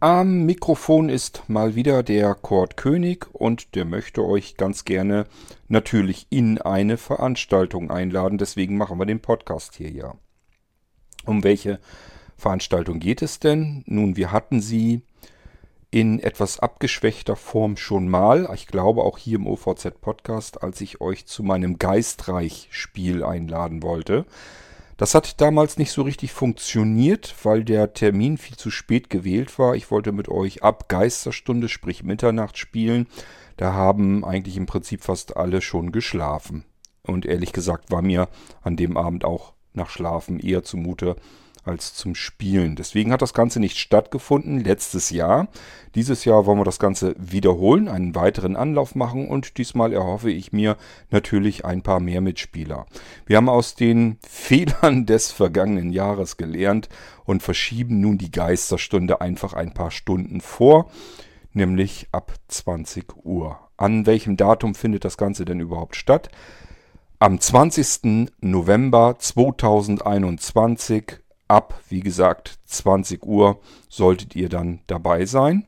Am Mikrofon ist mal wieder der Kurt König und der möchte euch ganz gerne natürlich in eine Veranstaltung einladen. Deswegen machen wir den Podcast hier ja. Um welche Veranstaltung geht es denn? Nun, wir hatten sie in etwas abgeschwächter Form schon mal. Ich glaube auch hier im OVZ Podcast, als ich euch zu meinem Geistreich-Spiel einladen wollte. Das hat damals nicht so richtig funktioniert, weil der Termin viel zu spät gewählt war. Ich wollte mit euch ab Geisterstunde, sprich Mitternacht spielen. Da haben eigentlich im Prinzip fast alle schon geschlafen. Und ehrlich gesagt war mir an dem Abend auch nach Schlafen eher zumute als zum Spielen. Deswegen hat das Ganze nicht stattgefunden letztes Jahr. Dieses Jahr wollen wir das Ganze wiederholen, einen weiteren Anlauf machen und diesmal erhoffe ich mir natürlich ein paar mehr Mitspieler. Wir haben aus den Fehlern des vergangenen Jahres gelernt und verschieben nun die Geisterstunde einfach ein paar Stunden vor, nämlich ab 20 Uhr. An welchem Datum findet das Ganze denn überhaupt statt? Am 20. November 2021 ab, wie gesagt, 20 Uhr solltet ihr dann dabei sein.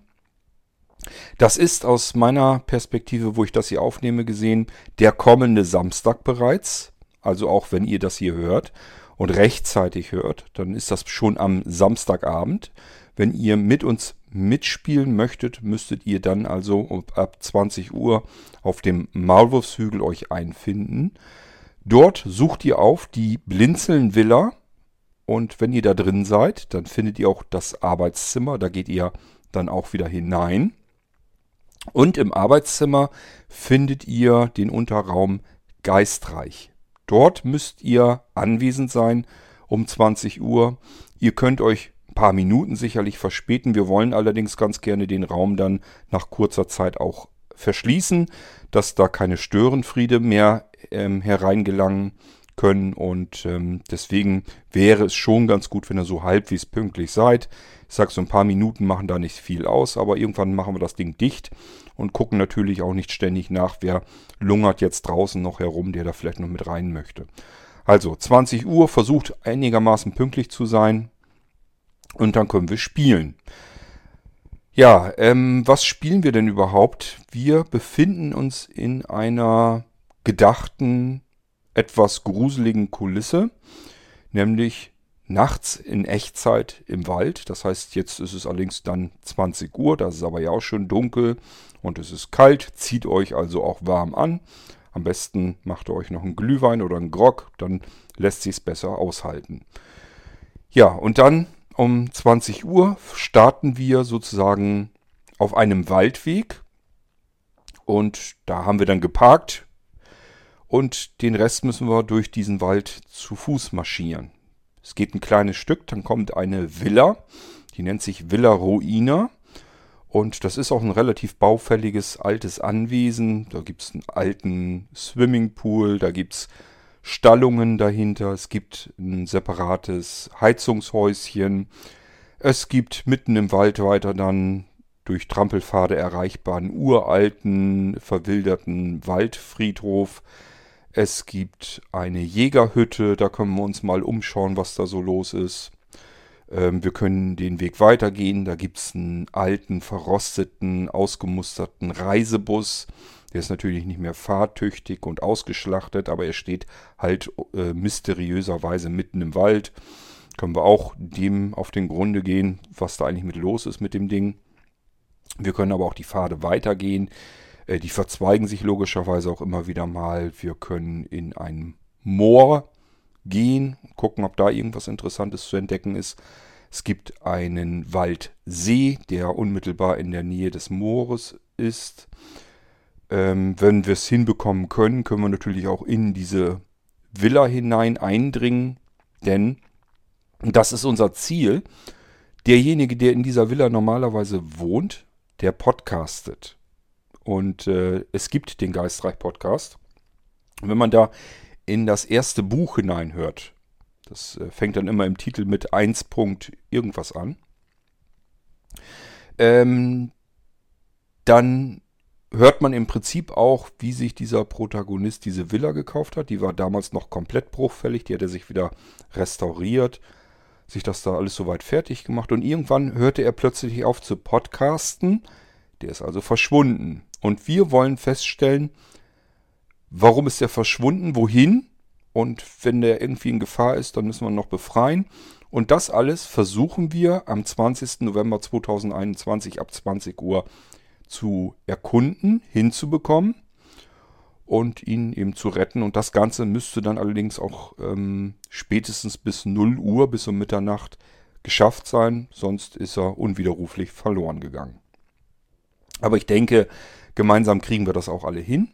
Das ist aus meiner Perspektive, wo ich das hier aufnehme, gesehen, der kommende Samstag bereits. Also auch wenn ihr das hier hört und rechtzeitig hört, dann ist das schon am Samstagabend. Wenn ihr mit uns mitspielen möchtet, müsstet ihr dann also ab 20 Uhr auf dem Maulwurfshügel euch einfinden. Dort sucht ihr auf die Blinzeln Villa und wenn ihr da drin seid, dann findet ihr auch das Arbeitszimmer. Da geht ihr dann auch wieder hinein. Und im Arbeitszimmer findet ihr den Unterraum Geistreich. Dort müsst ihr anwesend sein um 20 Uhr. Ihr könnt euch ein paar Minuten sicherlich verspäten. Wir wollen allerdings ganz gerne den Raum dann nach kurzer Zeit auch verschließen, dass da keine Störenfriede mehr ähm, hereingelangen können und ähm, deswegen wäre es schon ganz gut, wenn ihr so halbwegs pünktlich seid. Ich sag so ein paar Minuten machen da nicht viel aus, aber irgendwann machen wir das Ding dicht und gucken natürlich auch nicht ständig nach, wer lungert jetzt draußen noch herum, der da vielleicht noch mit rein möchte. Also 20 Uhr, versucht einigermaßen pünktlich zu sein und dann können wir spielen. Ja, ähm, was spielen wir denn überhaupt? Wir befinden uns in einer gedachten etwas gruseligen Kulisse, nämlich nachts in Echtzeit im Wald. Das heißt, jetzt ist es allerdings dann 20 Uhr, das ist aber ja auch schon dunkel und es ist kalt, zieht euch also auch warm an. Am besten macht ihr euch noch einen Glühwein oder einen Grog, dann lässt sich es besser aushalten. Ja, und dann um 20 Uhr starten wir sozusagen auf einem Waldweg und da haben wir dann geparkt und den Rest müssen wir durch diesen Wald zu Fuß marschieren. Es geht ein kleines Stück, dann kommt eine Villa, die nennt sich Villa Ruina. Und das ist auch ein relativ baufälliges altes Anwesen. Da gibt es einen alten Swimmingpool, da gibt es Stallungen dahinter, es gibt ein separates Heizungshäuschen. Es gibt mitten im Wald weiter dann durch Trampelpfade erreichbaren uralten, verwilderten Waldfriedhof. Es gibt eine Jägerhütte, da können wir uns mal umschauen, was da so los ist. Ähm, wir können den Weg weitergehen, da gibt es einen alten, verrosteten, ausgemusterten Reisebus. Der ist natürlich nicht mehr fahrtüchtig und ausgeschlachtet, aber er steht halt äh, mysteriöserweise mitten im Wald. Können wir auch dem auf den Grunde gehen, was da eigentlich mit los ist mit dem Ding. Wir können aber auch die Pfade weitergehen. Äh, die verzweigen sich logischerweise auch immer wieder mal. Wir können in ein Moor gehen, gucken, ob da irgendwas Interessantes zu entdecken ist. Es gibt einen Waldsee, der unmittelbar in der Nähe des Moores ist. Ähm, wenn wir es hinbekommen können, können wir natürlich auch in diese Villa hinein eindringen, denn das ist unser Ziel. Derjenige, der in dieser Villa normalerweise wohnt, der podcastet. Und äh, es gibt den Geistreich-Podcast. Wenn man da in das erste Buch hineinhört, das äh, fängt dann immer im Titel mit 1. irgendwas an, ähm, dann hört man im Prinzip auch, wie sich dieser Protagonist diese Villa gekauft hat. Die war damals noch komplett bruchfällig, die hat er sich wieder restauriert. sich das da alles soweit fertig gemacht und irgendwann hörte er plötzlich auf zu podcasten. Der ist also verschwunden. Und wir wollen feststellen, warum ist er verschwunden, wohin und wenn der irgendwie in Gefahr ist, dann müssen wir ihn noch befreien. Und das alles versuchen wir am 20. November 2021 ab 20 Uhr zu erkunden, hinzubekommen und ihn eben zu retten. Und das Ganze müsste dann allerdings auch ähm, spätestens bis 0 Uhr, bis um Mitternacht geschafft sein. Sonst ist er unwiderruflich verloren gegangen. Aber ich denke, gemeinsam kriegen wir das auch alle hin.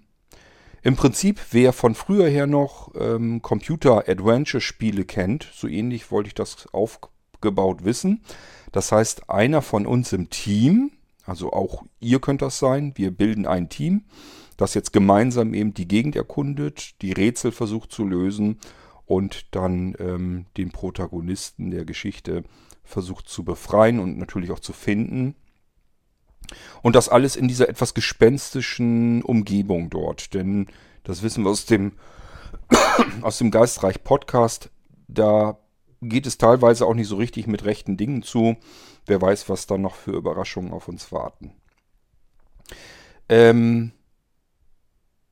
Im Prinzip, wer von früher her noch ähm, Computer-Adventure-Spiele kennt, so ähnlich wollte ich das aufgebaut wissen. Das heißt, einer von uns im Team, also auch ihr könnt das sein, wir bilden ein Team das jetzt gemeinsam eben die Gegend erkundet, die Rätsel versucht zu lösen und dann ähm, den Protagonisten der Geschichte versucht zu befreien und natürlich auch zu finden. Und das alles in dieser etwas gespenstischen Umgebung dort. Denn das wissen wir aus dem, aus dem Geistreich Podcast. Da geht es teilweise auch nicht so richtig mit rechten Dingen zu. Wer weiß, was da noch für Überraschungen auf uns warten. Ähm,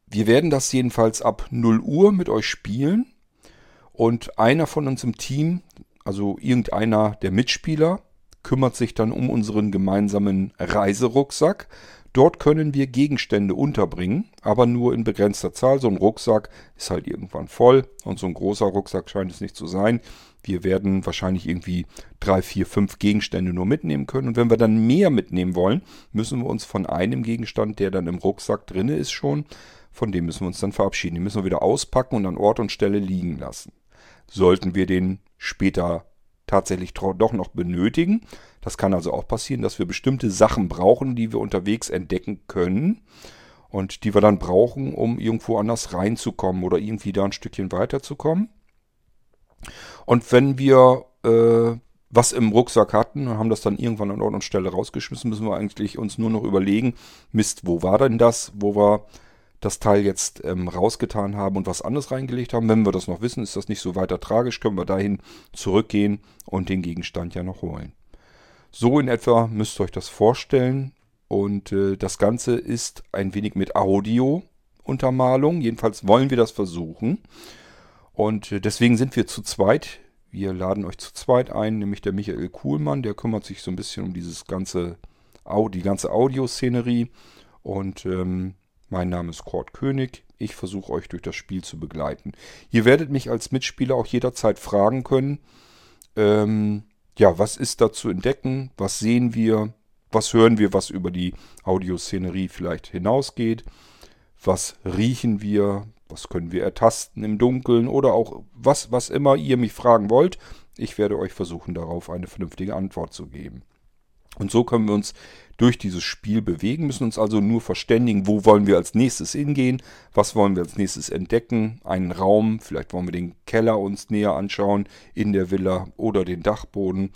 wir werden das jedenfalls ab 0 Uhr mit euch spielen. Und einer von uns im Team, also irgendeiner der Mitspieler, kümmert sich dann um unseren gemeinsamen Reiserucksack. Dort können wir Gegenstände unterbringen, aber nur in begrenzter Zahl. So ein Rucksack ist halt irgendwann voll und so ein großer Rucksack scheint es nicht zu sein. Wir werden wahrscheinlich irgendwie drei, vier, fünf Gegenstände nur mitnehmen können. Und wenn wir dann mehr mitnehmen wollen, müssen wir uns von einem Gegenstand, der dann im Rucksack drin ist, schon von dem müssen wir uns dann verabschieden. Den müssen wir wieder auspacken und an Ort und Stelle liegen lassen. Sollten wir den später tatsächlich doch noch benötigen, das kann also auch passieren, dass wir bestimmte Sachen brauchen, die wir unterwegs entdecken können und die wir dann brauchen, um irgendwo anders reinzukommen oder irgendwie da ein Stückchen weiterzukommen. Und wenn wir äh, was im Rucksack hatten und haben das dann irgendwann an Ort und Stelle rausgeschmissen, müssen wir eigentlich uns nur noch überlegen, Mist, wo war denn das, wo wir das Teil jetzt ähm, rausgetan haben und was anderes reingelegt haben. Wenn wir das noch wissen, ist das nicht so weiter tragisch, können wir dahin zurückgehen und den Gegenstand ja noch holen. So in etwa müsst ihr euch das vorstellen. Und äh, das Ganze ist ein wenig mit Audio-Untermalung. Jedenfalls wollen wir das versuchen. Und äh, deswegen sind wir zu zweit. Wir laden euch zu zweit ein, nämlich der Michael Kuhlmann, der kümmert sich so ein bisschen um dieses ganze, die ganze Audioszenerie. Und ähm, mein Name ist Kurt König. Ich versuche euch durch das Spiel zu begleiten. Ihr werdet mich als Mitspieler auch jederzeit fragen können. Ähm, ja, was ist da zu entdecken? Was sehen wir? Was hören wir, was über die Audioszenerie vielleicht hinausgeht? Was riechen wir? Was können wir ertasten im Dunkeln? Oder auch was, was immer ihr mich fragen wollt. Ich werde euch versuchen, darauf eine vernünftige Antwort zu geben. Und so können wir uns durch dieses Spiel bewegen, müssen uns also nur verständigen, wo wollen wir als nächstes hingehen, was wollen wir als nächstes entdecken, einen Raum, vielleicht wollen wir den Keller uns näher anschauen in der Villa oder den Dachboden.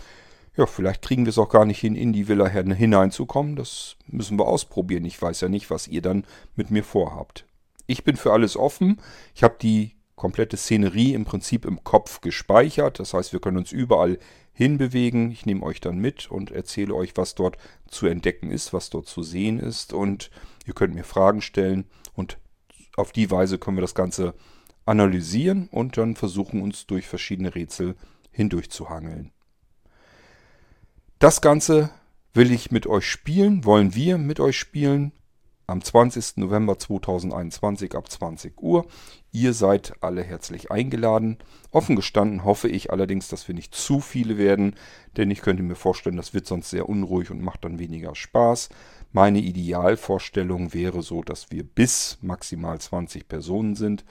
Ja, vielleicht kriegen wir es auch gar nicht hin, in die Villa hineinzukommen. Das müssen wir ausprobieren. Ich weiß ja nicht, was ihr dann mit mir vorhabt. Ich bin für alles offen. Ich habe die komplette Szenerie im Prinzip im Kopf gespeichert. Das heißt, wir können uns überall hinbewegen. Ich nehme euch dann mit und erzähle euch, was dort zu entdecken ist, was dort zu sehen ist. Und ihr könnt mir Fragen stellen und auf die Weise können wir das Ganze analysieren und dann versuchen, uns durch verschiedene Rätsel hindurch zu hangeln. Das Ganze will ich mit euch spielen, wollen wir mit euch spielen am 20. November 2021 ab 20 Uhr. Ihr seid alle herzlich eingeladen. Offen gestanden hoffe ich allerdings, dass wir nicht zu viele werden, denn ich könnte mir vorstellen, das wird sonst sehr unruhig und macht dann weniger Spaß. Meine Idealvorstellung wäre so, dass wir bis maximal 20 Personen sind.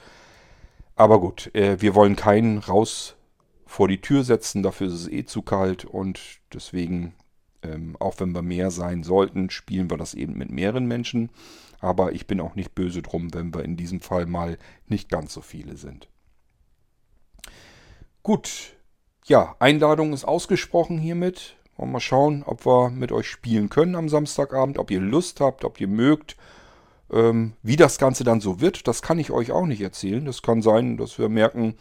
Aber gut, äh, wir wollen keinen raus vor die Tür setzen, dafür ist es eh zu kalt und deswegen ähm, auch wenn wir mehr sein sollten, spielen wir das eben mit mehreren Menschen. Aber ich bin auch nicht böse drum, wenn wir in diesem Fall mal nicht ganz so viele sind. Gut, ja, Einladung ist ausgesprochen hiermit. Wollen wir mal schauen, ob wir mit euch spielen können am Samstagabend, ob ihr Lust habt, ob ihr mögt. Ähm, wie das Ganze dann so wird, das kann ich euch auch nicht erzählen. Das kann sein, dass wir merken,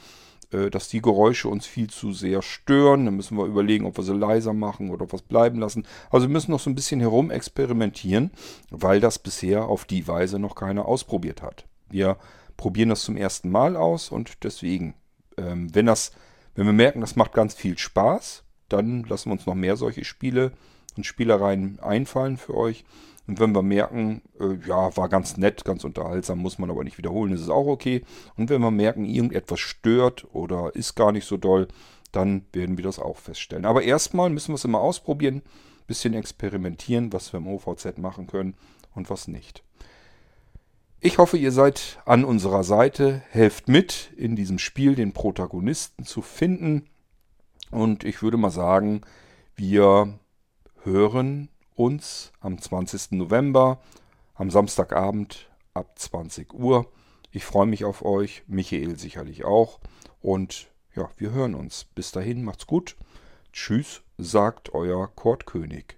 dass die Geräusche uns viel zu sehr stören. Dann müssen wir überlegen, ob wir sie leiser machen oder was bleiben lassen. Also wir müssen noch so ein bisschen herum experimentieren, weil das bisher auf die Weise noch keiner ausprobiert hat. Wir probieren das zum ersten Mal aus und deswegen, ähm, wenn das, wenn wir merken, das macht ganz viel Spaß, dann lassen wir uns noch mehr solche Spiele und Spielereien einfallen für euch. Und wenn wir merken, äh, ja, war ganz nett, ganz unterhaltsam, muss man aber nicht wiederholen, ist es auch okay. Und wenn wir merken, irgendetwas stört oder ist gar nicht so doll, dann werden wir das auch feststellen. Aber erstmal müssen wir es immer ausprobieren, bisschen experimentieren, was wir im OVZ machen können und was nicht. Ich hoffe, ihr seid an unserer Seite, helft mit, in diesem Spiel den Protagonisten zu finden. Und ich würde mal sagen, wir hören uns am 20. November, am Samstagabend ab 20 Uhr. Ich freue mich auf euch, Michael sicherlich auch. Und ja, wir hören uns. Bis dahin, macht's gut. Tschüss, sagt euer Kurt König.